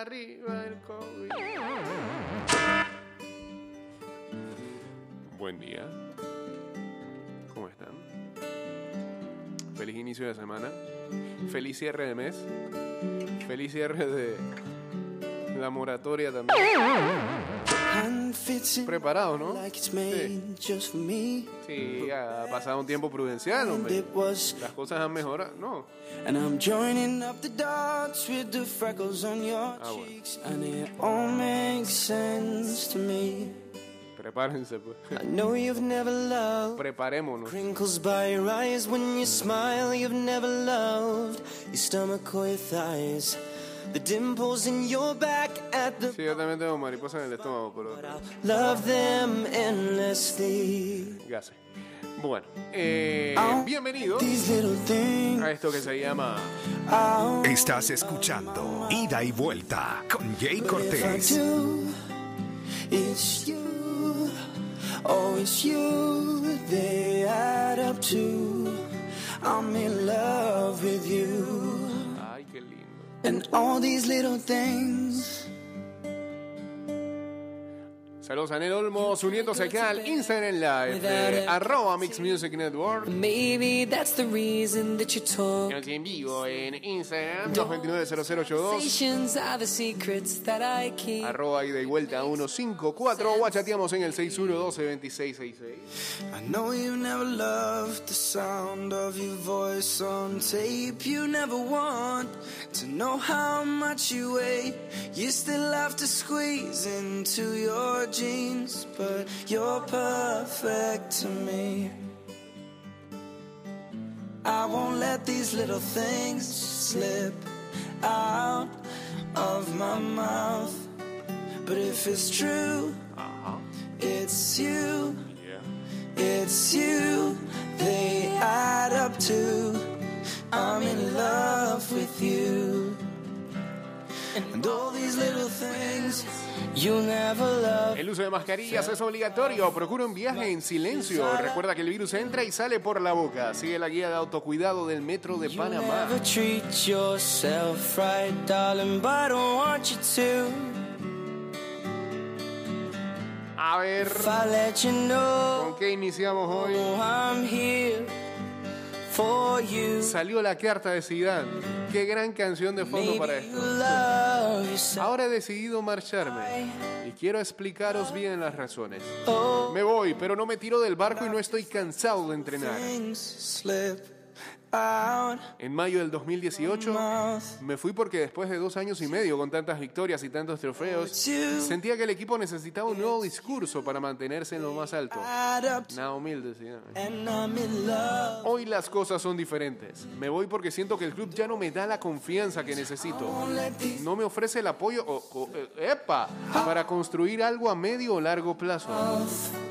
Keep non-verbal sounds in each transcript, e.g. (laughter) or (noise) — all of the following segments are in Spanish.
Arriba el COVID. Buen día. ¿Cómo están? Feliz inicio de semana. Feliz cierre de mes. Feliz cierre de la moratoria también. Preparado, ¿no? Sí. Sí, ha pasado un tiempo prudencial, hombre. Las cosas han mejorado, ¿no? And I'm joining up the dots with the freckles on your Ah, bueno. cheeks, and it all makes sense to me. Prepárense, pues. I know you've never loved Preparémonos. Sí, yo también tengo mariposas en el estómago, pero love them endlessly. sé. Bueno, eh, bienvenido These little things. a esto que se llama Estás escuchando Ida y Vuelta con Jay Cortés. it's you. Oh, it's you. They add up to. I'm in love And all these little things. Saludos a Nel Olmos uniéndose acá al Instagram Live de arroba Mix Music Network. Maybe that's the reason that you talk. Aquí en vivo en Instagram 229-0082 Conversations are the secrets that I keep. arroba ida y vuelta 154 o chateamos en el 612-2666. I know you never loved the sound of your voice on tape. You never want to know how much you weigh. You still have to squeeze into your jeans, but you're perfect to me. I won't let these little things slip out of my mouth. But if it's true, uh-huh. it's you. It's you, they add up to. I'm in love with you. El uso de mascarillas es obligatorio. Procura un viaje en silencio. Recuerda que el virus entra y sale por la boca. Sigue la guía de autocuidado del Metro de Panamá. A ver, ¿con qué iniciamos hoy? For you. Salió la carta de Zidane. Qué gran canción de fondo para esto. Ahora he decidido marcharme y quiero explicaros bien las razones. Oh, Me voy, pero no me tiro del barco y no estoy cansado de entrenar. En mayo del 2018 mouth. me fui porque después de dos años y medio con tantas victorias y tantos trofeos, sentía que el equipo necesitaba un nuevo discurso para mantenerse en lo más alto. Nada humilde, love. Hoy las cosas son diferentes. Me voy porque siento que el club ya no me da la confianza que necesito. No me ofrece el apoyo o- o- eh, epa, para construir algo a medio o largo plazo.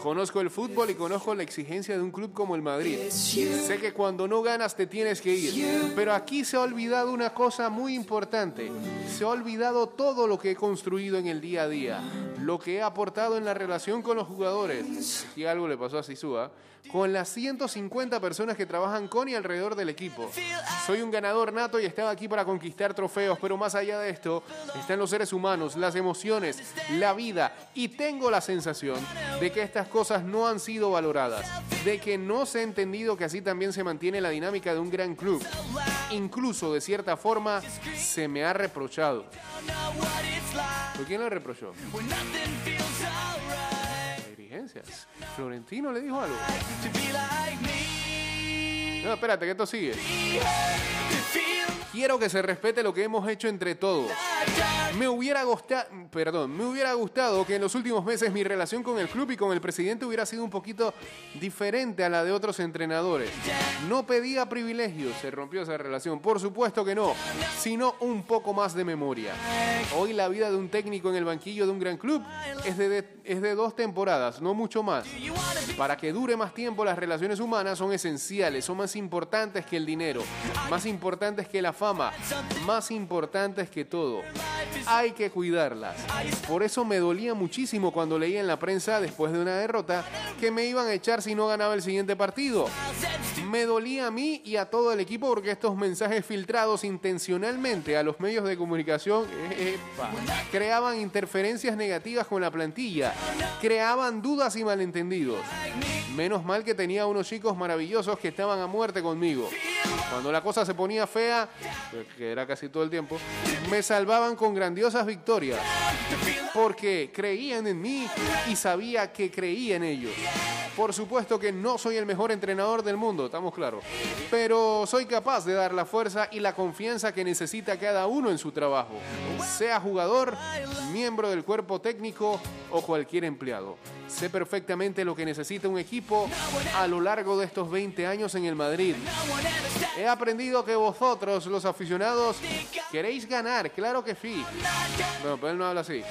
Conozco el fútbol y conozco la exigencia de un club como el Madrid. Sé que cuando no ganas te tienes que ir. Pero aquí se ha olvidado una cosa muy importante. Se ha olvidado todo lo que he construido en el día a día. Lo que he aportado en la relación con los jugadores. Si algo le pasó a Sisúa. Con las 150 personas que trabajan con y alrededor del equipo. Soy un ganador nato y estaba aquí para conquistar trofeos, pero más allá de esto están los seres humanos, las emociones, la vida y tengo la sensación de que estas cosas no han sido valoradas, de que no se ha entendido que así también se mantiene la dinámica de un gran club. Incluso de cierta forma se me ha reprochado. ¿Por quién le reprochó? Florentino le dijo algo. No, espérate, que esto sigue. Quiero que se respete lo que hemos hecho entre todos. Me hubiera gustado, perdón, me hubiera gustado que en los últimos meses mi relación con el club y con el presidente hubiera sido un poquito diferente a la de otros entrenadores. No pedía privilegios, se rompió esa relación, por supuesto que no, sino un poco más de memoria. Hoy la vida de un técnico en el banquillo de un gran club es de, es de dos temporadas, no mucho más. Para que dure más tiempo las relaciones humanas son esenciales, son más importantes que el dinero, más importantes que la fama, más importantes que todo. Hay que cuidarlas. Por eso me dolía muchísimo cuando leía en la prensa después de una derrota que me iban a echar si no ganaba el siguiente partido. Me dolía a mí y a todo el equipo porque estos mensajes filtrados intencionalmente a los medios de comunicación creaban interferencias negativas con la plantilla, creaban dudas y malentendidos. Menos mal que tenía unos chicos maravillosos que estaban a muerte conmigo. Cuando la cosa se ponía fea, que era casi todo el tiempo, me salvaban con grandiosas victorias. Porque creían en mí y sabía que creía en ellos. Por supuesto que no soy el mejor entrenador del mundo, estamos. Pero soy capaz de dar la fuerza y la confianza que necesita cada uno en su trabajo. Sea jugador, miembro del cuerpo técnico o cualquier empleado. Sé perfectamente lo que necesita un equipo a lo largo de estos 20 años en el Madrid. He aprendido que vosotros, los aficionados, queréis ganar, claro que sí. Bueno, pero él no habla así.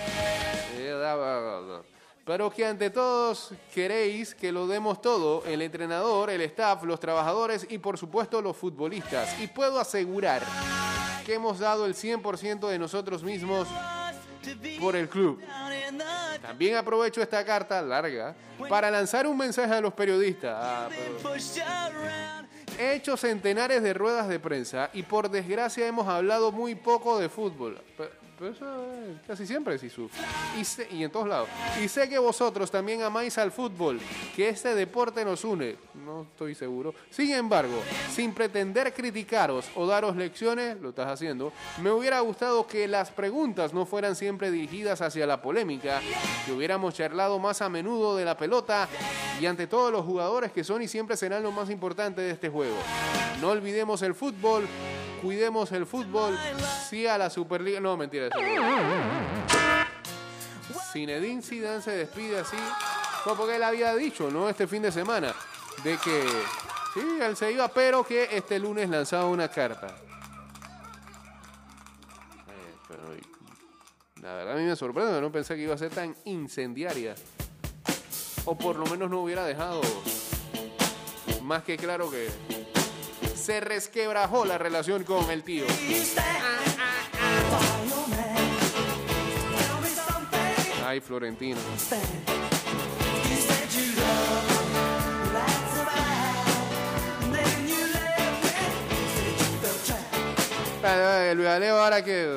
Pero que ante todos queréis que lo demos todo, el entrenador, el staff, los trabajadores y por supuesto los futbolistas. Y puedo asegurar que hemos dado el 100% de nosotros mismos por el club. También aprovecho esta carta larga para lanzar un mensaje a los periodistas. Ah, pero- He hecho centenares de ruedas de prensa y por desgracia hemos hablado muy poco de fútbol. Pe- Pero, eso eh, casi siempre es Isu. Y, sé- y en todos lados. Y sé que vosotros también amáis al fútbol, que este deporte nos une. No estoy seguro. Sin embargo, sin pretender criticaros o daros lecciones, lo estás haciendo, me hubiera gustado que las preguntas no fueran siempre dirigidas hacia la polémica, que hubiéramos charlado más a menudo de la pelota y ante todos los jugadores que son y siempre serán lo más importante de este juego. No olvidemos el fútbol, cuidemos el fútbol, sí a la Superliga. No, mentira. Zinedine Zidane se despide así, no porque él había dicho, ¿no? Este fin de semana, de que sí, él se iba, pero que este lunes lanzaba una carta. Eh, la verdad a mí me sorprende, no pensé que iba a ser tan incendiaria. O por lo menos no hubiera dejado más que claro que se resquebrajó la relación con el tío. Ay, Florentino. Luis Alejo, ahora que...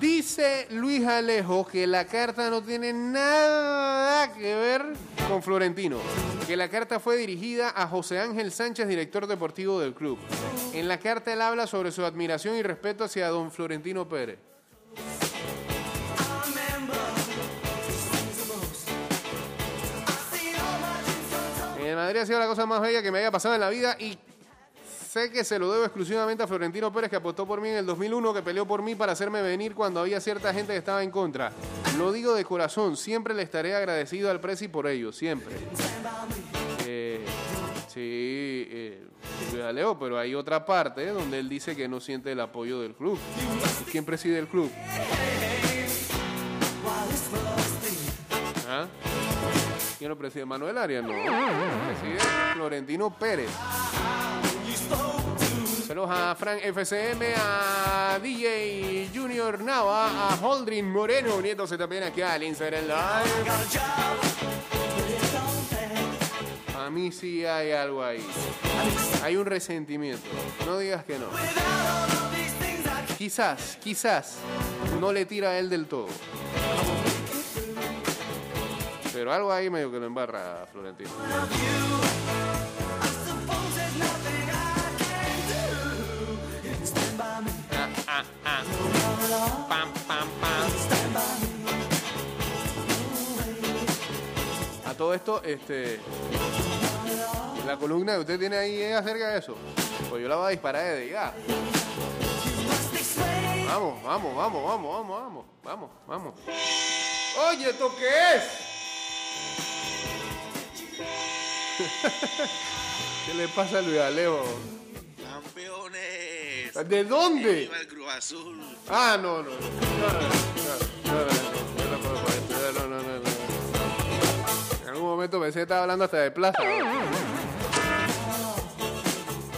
Dice Luis Alejo que la carta no tiene nada que ver con Florentino, que la carta fue dirigida a José Ángel Sánchez, director deportivo del club. En la carta él habla sobre su admiración y respeto hacia don Florentino Pérez. En Madrid ha sido la cosa más bella que me haya pasado en la vida y sé que se lo debo exclusivamente a Florentino Pérez que apostó por mí en el 2001, que peleó por mí para hacerme venir cuando había cierta gente que estaba en contra. Lo digo de corazón, siempre le estaré agradecido al Presi por ello, siempre. Eh, sí, eh, Alejo, pero hay otra parte donde él dice que no siente el apoyo del club. ¿Quién preside el club? ¿Ah? ¿Quién lo preside? Manuel Arias, no. Preside Florentino Pérez. A Frank FCM, a DJ Junior Nava, a Holdrin Moreno, uniéndose también aquí al Instagram Live. A mí sí hay algo ahí. Hay un resentimiento. No digas que no. Quizás, quizás no le tira a él del todo. Pero algo ahí medio que lo embarra a Florentino. Pam, pam, pam. A todo esto, este. La columna que usted tiene ahí es acerca de eso. Pues yo la voy a disparar desde ya. Vamos, vamos, vamos, vamos, vamos, vamos, vamos, vamos. Oye, ¿esto qué es? (laughs) ¿Qué le pasa a Luis Alejo? ¿De dónde? Cruz Azul. Ah, no, no. No, no, no. En algún momento pensé que estaba hablando hasta de plaza.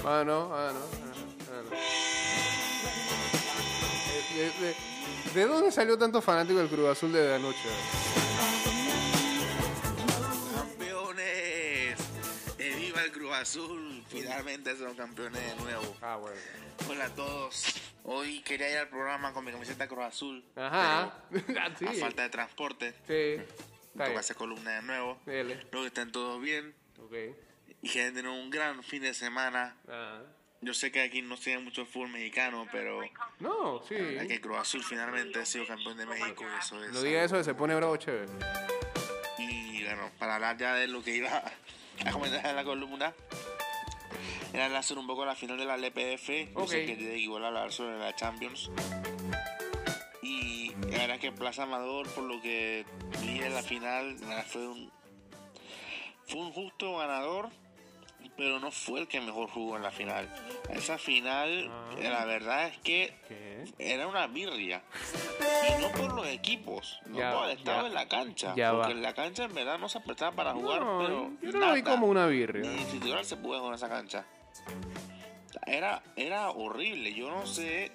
Ah, no, ah, no. ah, no. ¿De, de- de dónde salió tanto fanático del Cruz Azul de anoche? Cruz Azul finalmente son campeones de nuevo. Ah, bueno. Hola a todos. Hoy quería ir al programa con mi camiseta Cruz Azul. Ajá. (laughs) Ah, pero A falta de transporte. Sí. Toca hacer columna de nuevo. Dele. Espero que estén todos bien Ok. y que tengan un gran fin de semana. Ah. Yo sé que aquí no siguen mucho el fútbol mexicano, pero No, sí. que Cruz Azul finalmente ha sido campeón de México. Eso es No diga eso, se pone bravo chévere. Y bueno, para hablar ya de lo que iba a comentar en la columna, era hablar sobre un poco la final de la LPF. Yo Ok. sé que igual hablar sobre la Champions. Y la verdad es que Plaza Amador, por lo que vi en la final, fue un, fue un justo ganador, pero no fue el que mejor jugó en la final. Esa final, Ah. la verdad es que ¿Qué? era una birria. Y no por los equipos, no Ya, por el estado ya. de la cancha. Porque va. en la cancha en verdad no se prestaba para jugar, No, pero. yo no lo vi nada. como una birria. Ni titular se pudo jugar en esa cancha. Era, era horrible. Yo no sé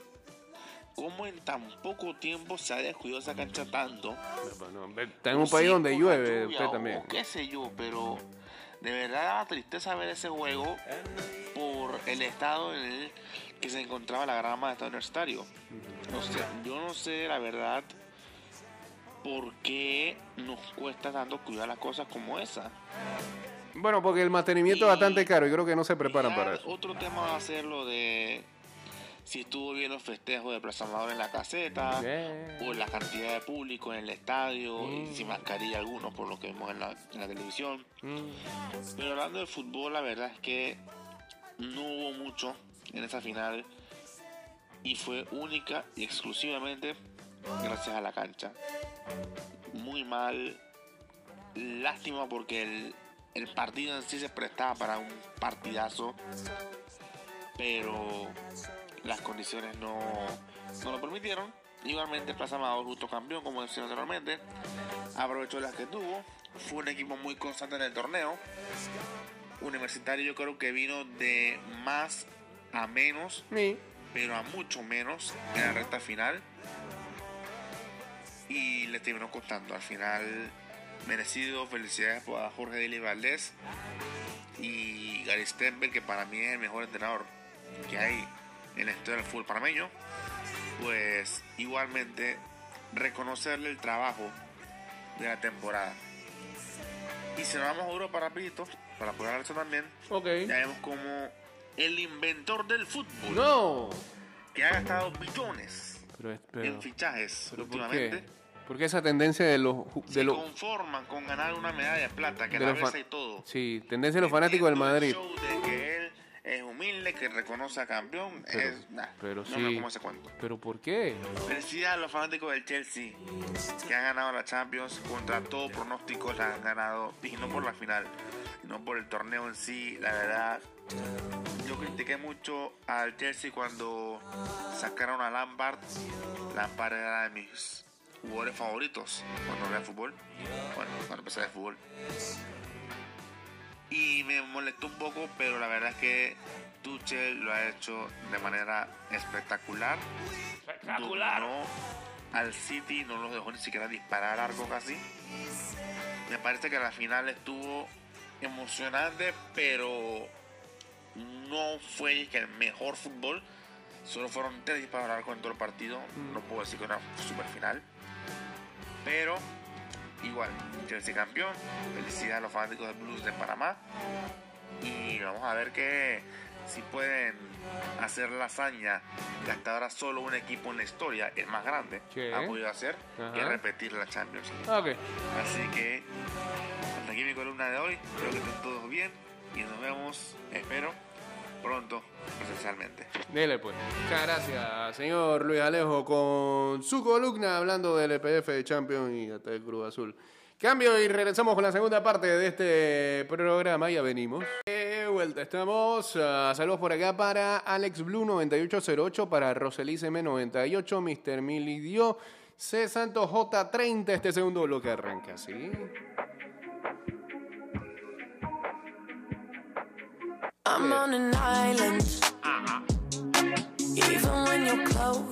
cómo en tan poco tiempo se ha descuidado esa cancha tanto. Bueno, está en un Sí, país donde llueve, lluvia usted o también. qué sé yo, pero de verdad daba tristeza ver ese juego por el estado en el que se encontraba la grama de estado universitario. No sé, yo no sé la verdad por qué nos cuesta tanto cuidar las cosas como esa. Bueno, porque el mantenimiento es bastante caro y creo que no se preparan para eso. Otro tema va a ser lo de si estuvo bien los festejos de Plaza Amador en la caseta. O la cantidad de público en el estadio Mm. y sin mascarilla algunos por lo que vemos en la, en la televisión. Mm. Pero hablando de fútbol, la verdad es que no hubo mucho en esa final y fue única y exclusivamente gracias a la cancha. Muy mal, lástima porque el, el partido en sí se prestaba para un partidazo, pero las condiciones no, no lo permitieron. Igualmente Plaza Amador, justo campeón, como decía anteriormente, aprovechó las que tuvo. Fue un equipo muy constante en el torneo. Universitario yo creo que vino de más a menos, Sí. pero a mucho menos en la recta final. Y le terminó costando. Al final, merecido. Felicidades a Jorge Deli Valdés y Gary Stenberg, que para mí es el mejor entrenador que hay en la historia del fútbol panameño. Pues igualmente reconocerle el trabajo de la temporada. Y si nos vamos a Europa rapidito, para poder hablar eso también, Ok. ya vemos como el inventor del fútbol, No. que ha gastado billones Pero, pero, en fichajes pero ¿por últimamente, qué? Porque esa tendencia de los de se los conforman con ganar una medalla de plata, que de la y todo. Sí, tendencia de los fanáticos del Madrid. el show de que él es humilde, que reconoce a campeón, Pero- es, nah, pero no sí. me como ese cuento. Pero ¿por qué? Felicidades a los fanáticos del Chelsea que han ganado la Champions contra todo pronóstico, la han ganado y no por la final, sino por el torneo en sí. La verdad, yo critiqué mucho al Chelsea cuando sacaron a Lampard. Lampard era de mis jugadores favoritos cuando veía fútbol. Bueno, cuando empecé ver fútbol. Y me molestó un poco, pero la verdad es que Tuchel lo ha hecho de manera espectacular. Dominó al City, no los dejó ni siquiera disparar arco casi. Me parece que la final estuvo emocionante, pero no fue el mejor fútbol. Solo fueron tres disparos al arco en todo el partido. No puedo decir que era una super final. Pero igual, Chelsea campeón. Felicidades a los fanáticos del Blues de Panamá. Y vamos a ver que si pueden hacer la hazaña que hasta ahora solo un equipo en la historia, el más grande, Sí. ha podido hacer, Ajá. que es repetir la Champions League. Así que hasta aquí mi columna de hoy. Espero que estén todos bien y nos vemos, espero, pronto presencialmente. Dele pues. Muchas gracias, señor Luis Alejo, con su columna hablando del EPF de Champions y hasta el Cruz Azul. Cambio y regresamos con la segunda parte de este programa. Ya venimos. De vuelta estamos. Ah, saludos por acá para Alex Blue 9808, para Roselice M98, Mr. Milidio, C Santos J30. Este segundo bloque arranca, ¿sí? I'm on an island. Even when you're close.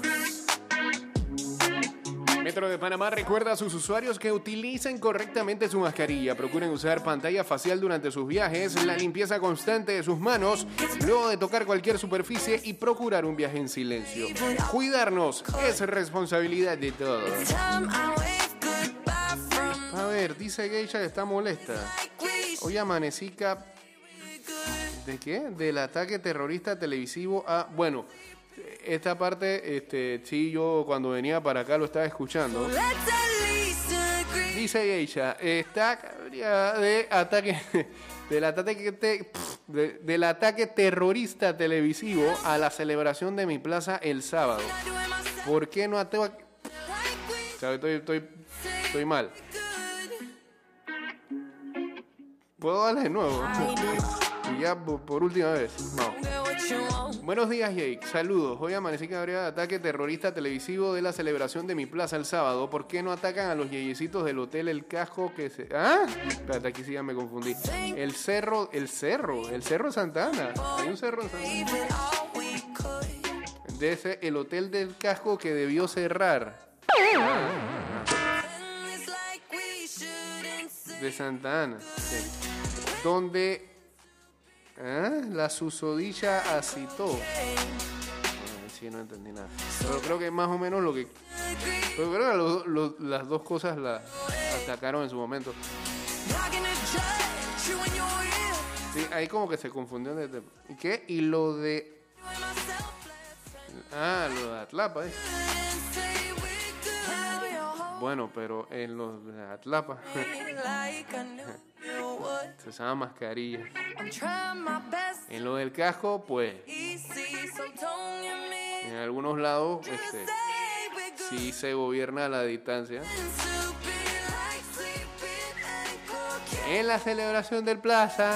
Metro de Panamá recuerda a sus usuarios que utilicen correctamente su mascarilla, procuren usar pantalla facial durante sus viajes, la limpieza constante de sus manos, luego de tocar cualquier superficie y procurar un viaje en silencio. Cuidarnos es responsabilidad de todos. A ver, dice Geisha que está molesta. Hoy amanecí cap... ¿De qué? Del ataque terrorista televisivo a... Bueno, esta parte, este, sí, yo cuando venía para acá lo estaba escuchando. Dice ella, está de ataque, (laughs) del ataque, te- de- del ataque terrorista televisivo a la celebración de mi plaza el sábado. ¿Por qué no ateo? O sea, estoy, estoy, estoy mal. ¿Puedo darle de nuevo? Ya por, última vez. No. Buenos días, Jake. Saludos. Hoy amanecí que habría ataque terrorista televisivo de la celebración de mi plaza el sábado. ¿Por qué no atacan a los yeyecitos del hotel El Casco que se... ¿Ah? Espérate, aquí sí ya me confundí. El cerro, el cerro, el cerro Santana. Hay un cerro en Santana. De ese, el hotel del Casco que debió cerrar. De Santa Ana. sí. Donde ¿Ah? la susodilla acitó. Ah, sí, no entendí nada. Pero creo que más o menos lo que. Pero creo las dos cosas la atacaron en su momento. Sí, ahí como que se confundió. de- ¿Y qué? Y lo de. Ah, lo de Atlapa, ¿eh? Bueno, pero en los de Atlapa se usaba mascarilla. En lo del casco, pues, en algunos lados, este, sí se gobierna a la distancia. En la celebración del plaza.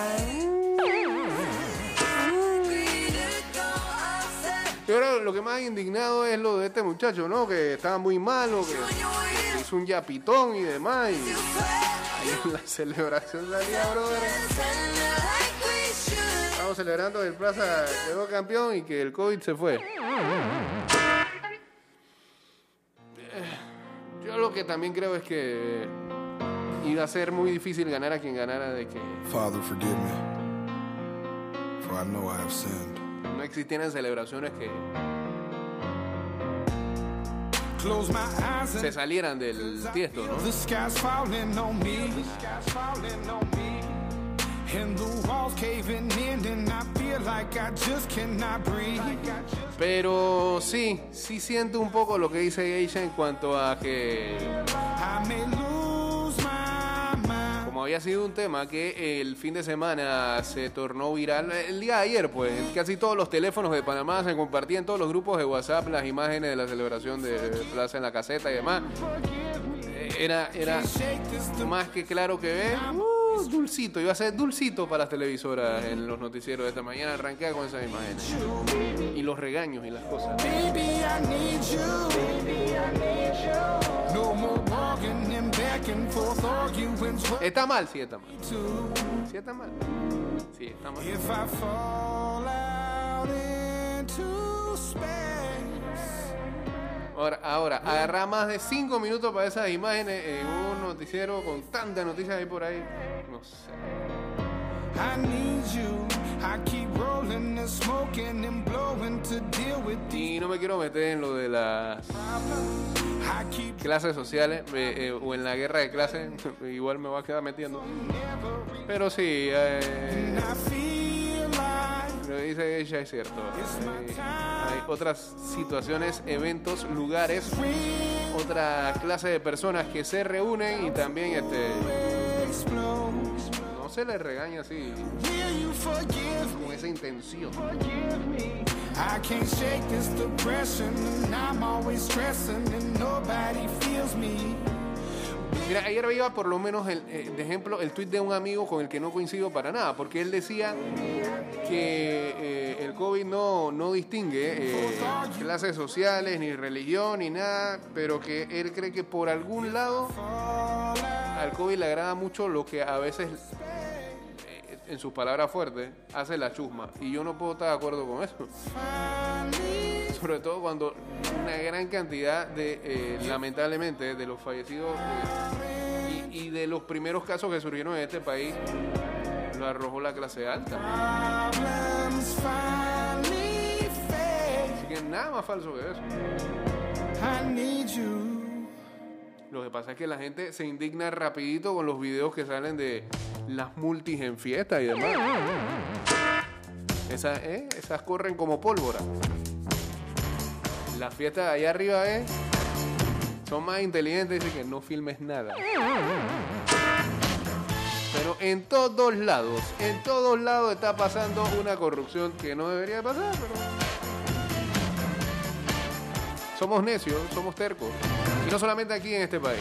Yo creo que lo que más indignado es lo de este muchacho, ¿no? Que estaba muy malo, que hizo un yapitón y demás. Y ahí en la celebración salía, brother. Estamos celebrando el Plaza quedó campeón y que el COVID se fue. Yo lo que también creo es que iba a ser muy difícil ganar a quien ganara de que Father, forgive me, for I know I have sinned. Existieran celebraciones que se salieran del tiesto, ¿no? Pero sí, sí siento un poco lo que dice Geisha en cuanto a que había sido un tema que el fin de semana se tornó viral, el día de ayer, pues casi todos los teléfonos de Panamá se compartían todos los grupos de WhatsApp las imágenes de la celebración de Plaza en la Caseta y demás. Eh, Era, era más que claro que ve. uh, dulcito, iba a ser dulcito para las televisoras en los noticieros de esta mañana. Arranqué con esas imágenes. Y los regaños y las cosas. ¿Está mal? Sí, está mal. Sí, está mal. Sí, está mal. if I fall out into space. Ahora, ahora, agarra más de cinco minutos para esas imágenes en un noticiero con tantas noticias ahí por ahí. No sé. I need you. I keep rolling and smoking and blowing to deal with these. Y no me quiero meter en lo de las clases sociales eh, eh, o en la guerra de clases. (laughs) Igual me voy a quedar metiendo. Pero sí, eh, lo que dice ella es cierto. Hay, hay otras situaciones, eventos, lugares, otra clase de personas que se reúnen y también este, se les regaña así con esa intención. I can't shake this depression, and I'm always stressing, and nobody feels me. Mira, ayer veía por lo menos, el, eh, de ejemplo, el tuit de un amigo con el que no coincido para nada, porque él decía que eh, el COVID no, no distingue eh, clases sociales, ni religión, ni nada, pero que él cree que por algún lado al COVID le agrada mucho lo que a veces, en sus palabras fuertes, hace la chusma. Y yo no puedo estar de acuerdo con eso. (laughs) sobre todo cuando una gran cantidad de, eh, lamentablemente, de los fallecidos eh, y, de los primeros casos que surgieron en este país lo arrojó la clase alta. Así que nada más falso que eso. Lo que pasa es que la gente se indigna rapidito con los videos que salen de las multis en fiesta y demás. Esas, ¿eh? Esas corren como pólvora. Las fiestas de allá arriba ¿eh? son más inteligentes dicen que no filmes nada. Pero en todos lados, en todos lados está pasando una corrupción que no debería de pasar, pero... Somos necios, somos tercos. Y no solamente aquí en este país.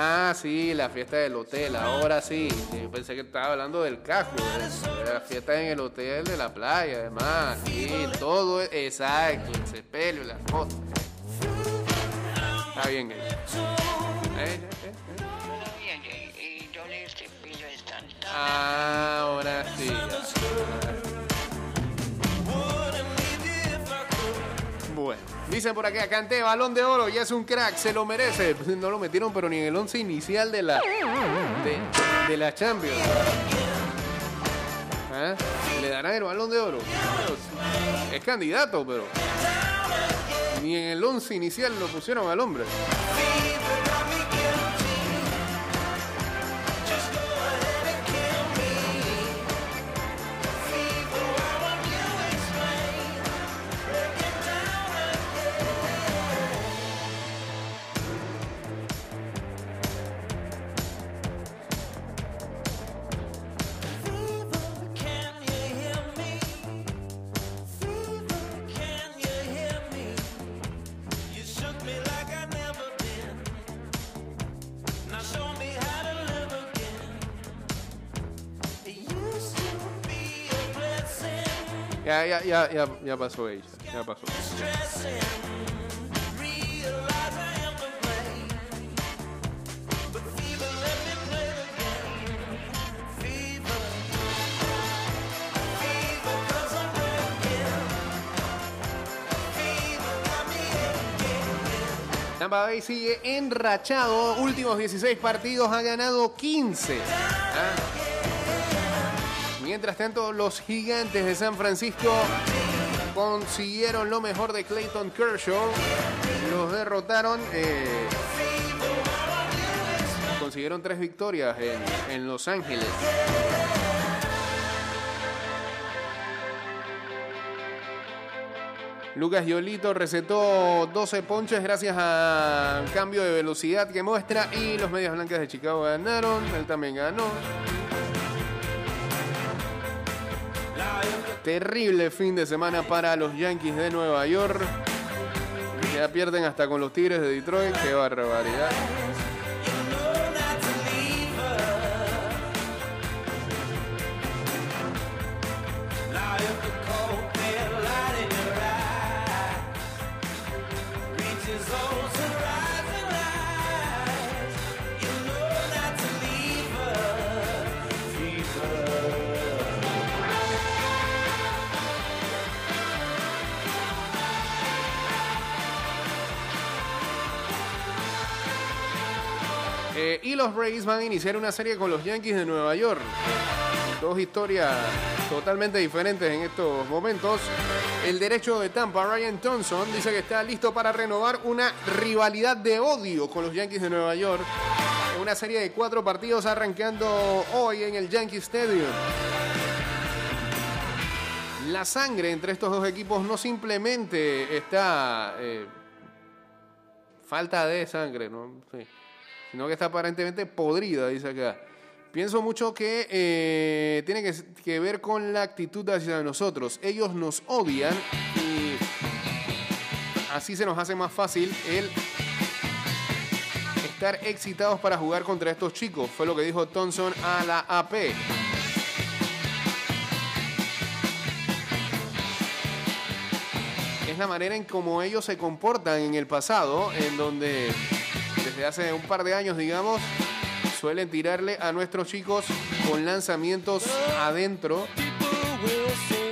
Ah, sí, la fiesta del hotel, ahora sí. Yo pensé que estaba hablando del casco, de, la fiesta en el hotel de la playa, además. Sí, todo, es- exacto, el sepelio, la foto. Está bien, eh. Eh, eh, eh. Ah, ahora sí. ya. Dicen por acá, Canté, balón de oro, ya es un crack, se lo merece. No lo metieron, pero ni en el once inicial de la, de, de la Champions. ¿Ah? ¿Le darán el balón de oro? Es candidato, pero ni en el once inicial lo pusieron al hombre. Ya, ya, ya, ya, ya pasó ella, ya pasó. Tampa Bay sigue enrachado. Últimos 16 partidos ha ganado 15. ¿Ah? Mientras tanto, los gigantes de San Francisco consiguieron lo mejor de Clayton Kershaw. Los derrotaron. eh, consiguieron tres victorias en, en Los Ángeles. Lucas Yolito recetó 12 ponches gracias a cambio de velocidad que muestra y los Medias Blancas de Chicago ganaron. Él también ganó. Terrible fin de semana para los Yankees de Nueva York. Ya pierden hasta con los Tigres de Detroit. Qué barbaridad. Los Rays van a iniciar una serie con los Yankees de Nueva York. Dos historias totalmente diferentes en estos momentos. El derecho de Tampa, Ryan Thompson, dice que está listo para renovar una rivalidad de odio con los Yankees de Nueva York. En una serie de cuatro partidos arrancando hoy en el Yankee Stadium. La sangre entre estos dos equipos no simplemente está... eh, falta de sangre, ¿no? Sí. Sino que está aparentemente podrida, dice acá. Pienso mucho que eh, tiene que, que ver con la actitud hacia nosotros. Ellos nos odian y así se nos hace más fácil el estar excitados para jugar contra estos chicos. Fue lo que dijo Thompson a la AP. Es la manera en cómo ellos se comportan en el pasado, en donde desde hace un par de años, digamos, suelen tirarle a nuestros chicos con lanzamientos adentro,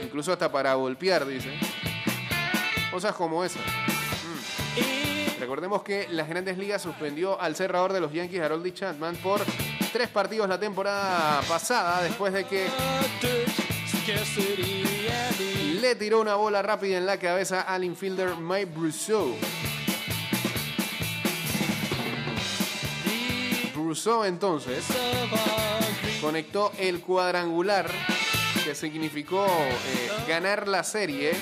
incluso hasta para golpear, dice. Cosas como esas. Mm. Recordemos que las grandes ligas suspendió al cerrador de los Yankees, Harold Chapman, por tres partidos la temporada pasada, después de que le tiró una bola rápida en la cabeza al infielder Mike Brousseau. Entonces conectó el cuadrangular que significó eh, ganar la serie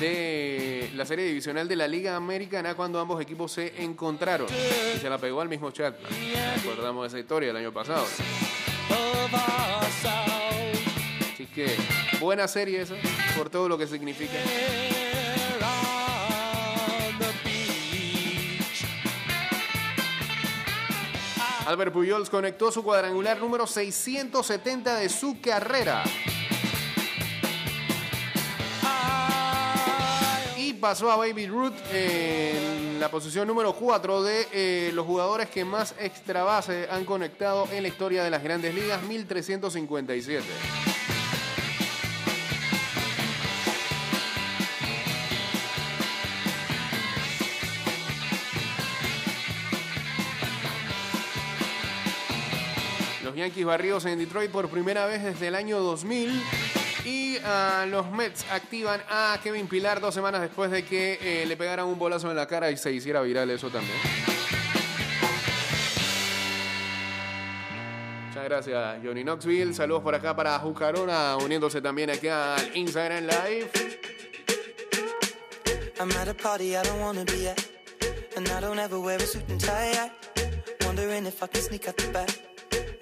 de la serie divisional de la Liga Americana cuando ambos equipos se encontraron y se la pegó al mismo Chapman. Recordamos esa historia del año pasado. Así que buena serie esa por todo lo que significa. Albert Pujols conectó su cuadrangular número 670 de su carrera. Y pasó a Baby Ruth en la posición número 4 de eh, los jugadores que más extra base han conectado en la historia de las grandes ligas, 1357. Los Yankees barridos en Detroit por primera vez desde el año 2000. Y ah, los Mets activan a Kevin Pilar dos semanas después de que eh, le pegaran un bolazo en la cara y se hiciera viral eso también. Muchas gracias, Johnny Knoxville. Saludos por acá para Jucarona, uniéndose también aquí al Instagram Live. I'm at a party I don't wanna be at. And I don't ever wear a suit and tie. Wondering if I can sneak out the back.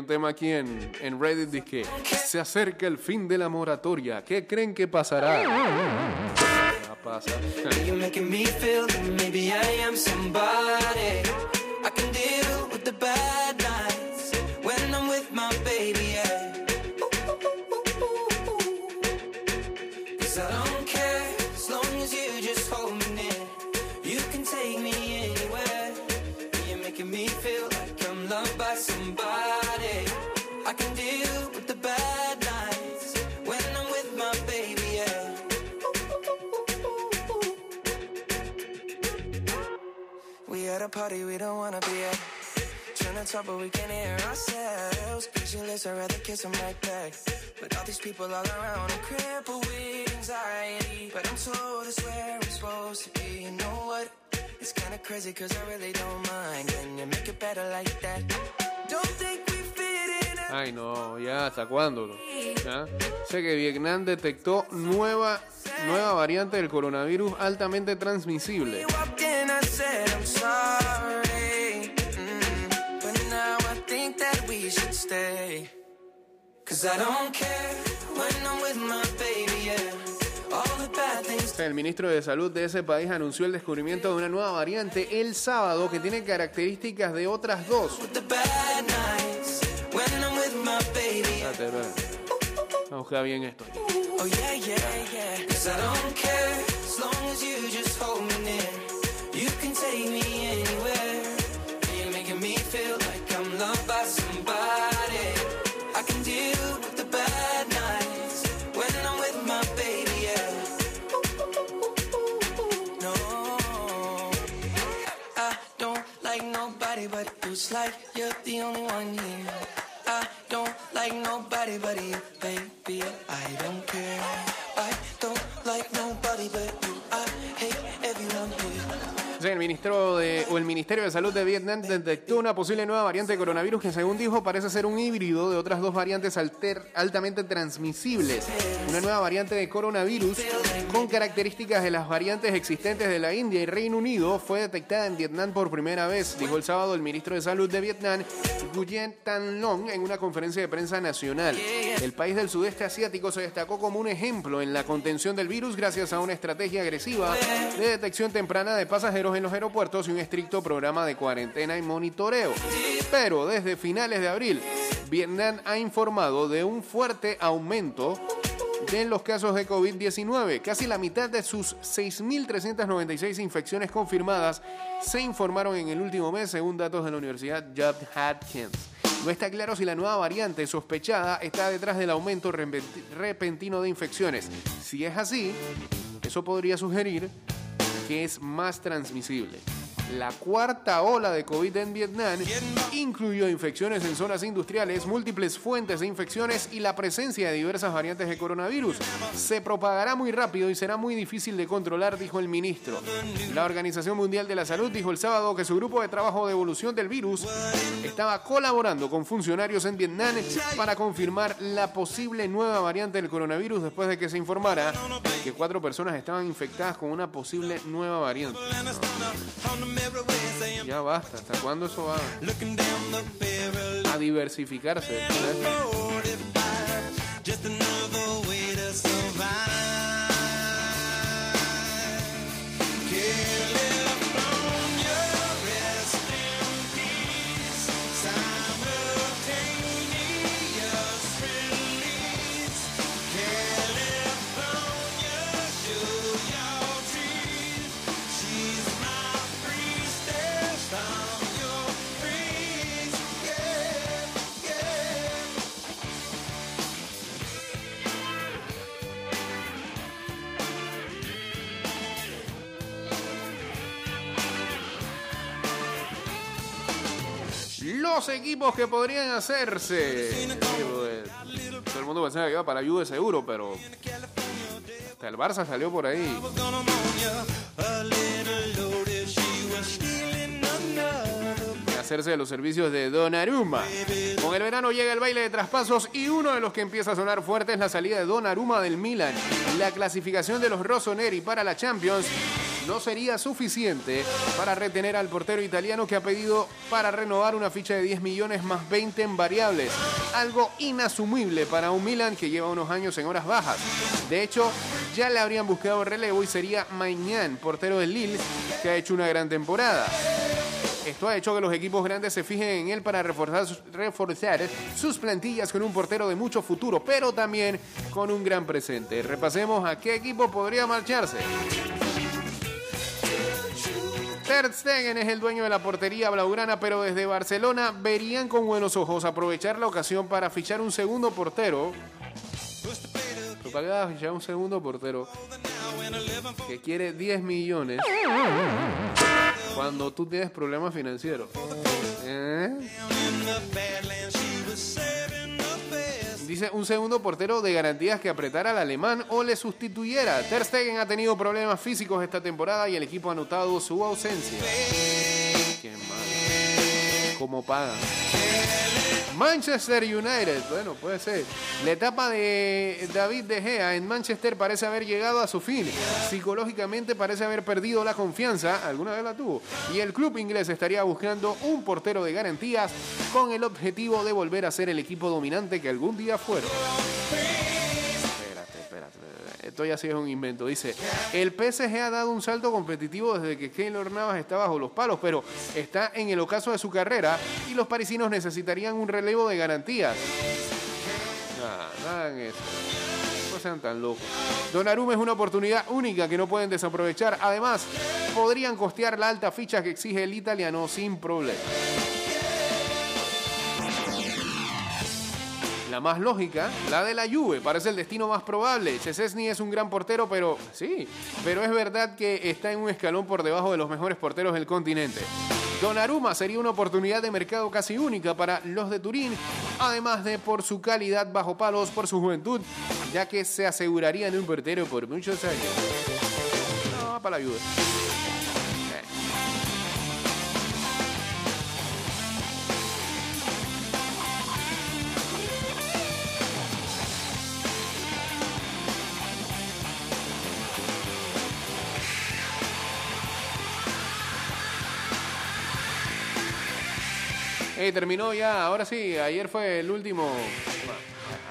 Un, tema aquí en, en Reddit dice que se acerca el fin de la moratoria. ¿Qué creen que pasará? Va a pasar. (laughs) You're making me feel that maybe I am somebody. Party we don't wanna be at. Trying to talk, but we can't hear ourselves. Pictureless, I'd rather kiss them right back. But all these people all around, I'm crippled with anxiety. But I'm told it's where I'm supposed to be. You know what? It's kinda crazy, cause I really don't mind. When you make it better like that. Don't think we fit in. Ay, no, ya, ¿hasta cuándo? ¿Ya? Sé que Vietnam detectó nueva, nueva variante del coronavirus altamente transmisible. walked in, I said I'm sorry. El ministro de Salud de ese país anunció el descubrimiento de una nueva variante el sábado que tiene características de otras dos. Vamos a bien esto. Oh yeah, yeah, yeah. Like you're the only one here. I don't like nobody but you, ministro de, o el Ministerio de Salud de Vietnam detectó una posible nueva variante de coronavirus que, según dijo, parece ser un híbrido de otras dos variantes altamente transmisibles. Una nueva variante de coronavirus con características de las variantes existentes de la India y Reino Unido fue detectada en Vietnam por primera vez, dijo el sábado el ministro de Salud de Vietnam, Nguyen Tan Long, en una conferencia de prensa nacional. El país del sudeste asiático se destacó como un ejemplo en la contención del virus gracias a una estrategia agresiva de detección temprana de pasajeros en los aeropuertos y un estricto programa de cuarentena y monitoreo. Pero desde finales de abril, Vietnam ha informado de un fuerte aumento de los casos de COVID-19. Casi la mitad de sus 6.396 infecciones confirmadas se informaron en el último mes, según datos de la Universidad Johns Hopkins. No está claro si la nueva variante sospechada está detrás del aumento repentino de infecciones. Si es así, eso podría sugerir que es más transmisible. La cuarta ola de COVID en Vietnam incluyó infecciones en zonas industriales, múltiples fuentes de infecciones y la presencia de diversas variantes de coronavirus. Se propagará muy rápido y será muy difícil de controlar, dijo el ministro. La Organización Mundial de la Salud dijo el sábado que su grupo de trabajo de evolución del virus estaba colaborando con funcionarios en Vietnam para confirmar la posible nueva variante del coronavirus después de que se informara que cuatro personas estaban infectadas con una posible nueva variante. Ya basta, ¿hasta cuándo eso va a diversificarse? Equipos que podrían hacerse. Todo el mundo pensaba que iba para Juve seguro, pero hasta el Barça salió por ahí. hacerse de los servicios de Donnarumma. Con el verano llega el baile de traspasos y uno de los que empieza a sonar fuerte es la salida de Donnarumma del Milan. La clasificación de los Rossoneri para la Champions no sería suficiente para retener al portero italiano que ha pedido para renovar una ficha de 10 millones más 20 en variables. Algo inasumible para un Milan que lleva unos años en horas bajas. De hecho, ya le habrían buscado relevo y sería Mañán, portero del Lille, que ha hecho una gran temporada. Esto ha hecho que los equipos grandes se fijen en él para reforzar sus plantillas con un portero de mucho futuro, pero también con un gran presente. Repasemos a qué equipo podría marcharse. Ter Stegen es el dueño de la portería blaugrana, pero desde Barcelona verían con buenos ojos aprovechar la ocasión para fichar un segundo portero. Propagada fichar un segundo portero que quiere 10 millones cuando tú tienes problemas financieros. ¿Eh? Dice un segundo portero de garantías que apretara al alemán o le sustituyera. Ter Stegen ha tenido problemas físicos esta temporada y el equipo ha notado su ausencia. Qué mal. ¿Cómo pagan? Manchester United, bueno, puede ser. La etapa de David De Gea en Manchester parece haber llegado a su fin. Psicológicamente parece haber perdido la confianza, alguna vez la tuvo. Y el club inglés estaría buscando un portero de garantías con el objetivo de volver a ser el equipo dominante que algún día fueron esto ya sí es un invento. Dice, el PSG ha dado un salto competitivo desde que Keylor Navas está bajo los palos, pero está en el ocaso de su carrera y los parisinos necesitarían un relevo de garantías. Nada, nada en eso. No sean tan locos. Donnarumma es una oportunidad única que no pueden desaprovechar. Además, podrían costear la alta ficha que exige el italiano sin problema. La más lógica, la de la Juve, parece el destino más probable. Chesesny es un gran portero, pero sí, pero es verdad que está en un escalón por debajo de los mejores porteros del continente. Donnarumma sería una oportunidad de mercado casi única para los de Turín, además de por su calidad bajo palos, por su juventud, ya que se aseguraría en un portero por muchos años. No, para la Juve. Eh, terminó ya, ahora sí, ayer fue el último.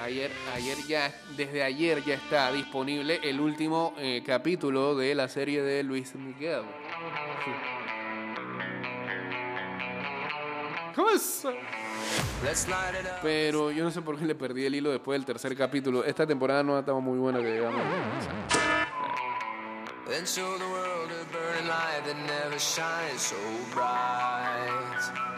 Ayer, ayer ya, desde ayer ya está disponible el último eh, capítulo de la serie de Luis Miguel. ¿Cómo es? Pero yo no sé por qué le perdí el hilo después del tercer capítulo. Esta temporada no ha estado muy buena que digamos. A burning.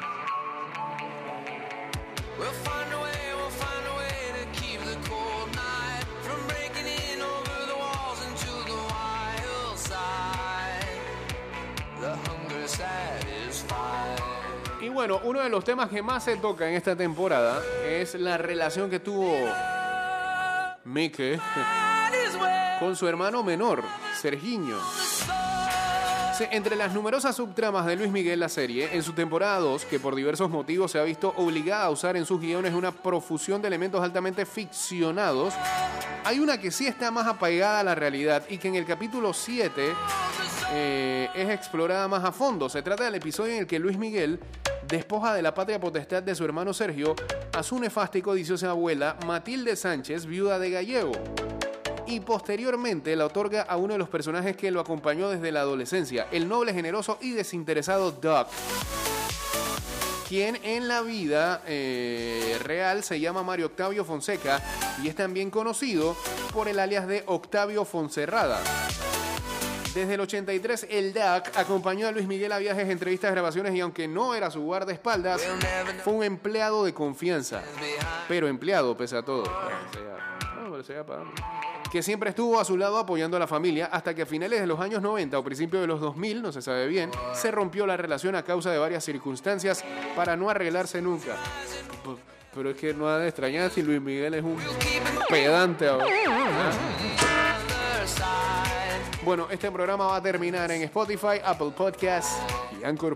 Y bueno, uno de los temas que más se toca en esta temporada es la relación que tuvo Mike con su hermano menor, Sergiño. Entre las numerosas subtramas de Luis Miguel la serie, en su temporada 2, que por diversos motivos se ha visto obligada a usar en sus guiones una profusión de elementos altamente ficcionados, hay una que sí está más apegada a la realidad y que en el capítulo 7 eh, es explorada más a fondo. Se trata del episodio en el que Luis Miguel despoja de la patria potestad de su hermano Sergio a su nefasta y codiciosa abuela Matilde Sánchez, viuda de Gallego. Y posteriormente la otorga a uno de los personajes que lo acompañó desde la adolescencia, el noble, generoso y desinteresado Doc, quien en la vida eh, real se llama Mario Octavio Fonseca y es también conocido por el alias de Octavio Fonserrada. Desde el 83, el DAC acompañó a Luis Miguel a viajes, entrevistas, grabaciones y aunque no era su guardaespaldas, fue un empleado de confianza. Pero empleado pese a todo. Que siempre estuvo a su lado apoyando a la familia hasta que a finales de los años 90 o principios de los 2000, no se sabe bien, se rompió la relación a causa de varias circunstancias para no arreglarse nunca. Pero es que no ha de extrañar si Luis Miguel es un pedante ahora. Bueno, este programa va a terminar en Spotify, Apple Podcasts y Anchor